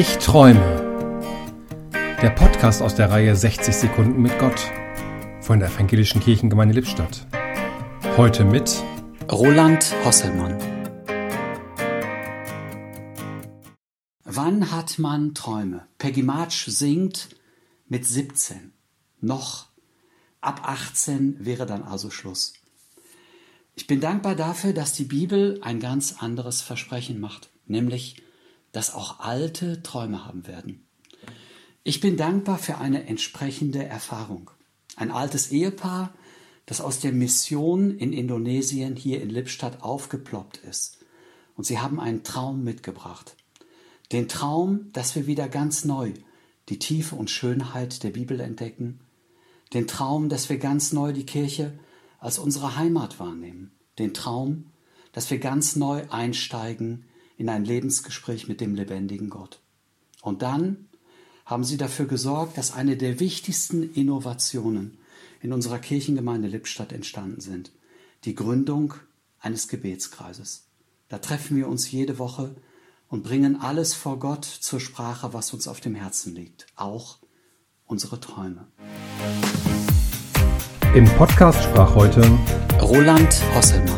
Ich träume. Der Podcast aus der Reihe 60 Sekunden mit Gott von der Evangelischen Kirchengemeinde Lippstadt. Heute mit Roland Hosselmann. Wann hat man Träume? Peggy March singt mit 17. Noch ab 18 wäre dann also Schluss. Ich bin dankbar dafür, dass die Bibel ein ganz anderes Versprechen macht, nämlich, dass auch Alte Träume haben werden. Ich bin dankbar für eine entsprechende Erfahrung. Ein altes Ehepaar, das aus der Mission in Indonesien hier in Lippstadt aufgeploppt ist. Und sie haben einen Traum mitgebracht. Den Traum, dass wir wieder ganz neu die Tiefe und Schönheit der Bibel entdecken. Den Traum, dass wir ganz neu die Kirche als unsere Heimat wahrnehmen, den Traum, dass wir ganz neu einsteigen in ein Lebensgespräch mit dem lebendigen Gott. Und dann haben sie dafür gesorgt, dass eine der wichtigsten Innovationen in unserer Kirchengemeinde Lippstadt entstanden sind, die Gründung eines Gebetskreises. Da treffen wir uns jede Woche und bringen alles vor Gott zur Sprache, was uns auf dem Herzen liegt, auch unsere Träume. Im Podcast sprach heute Roland Hosselmann.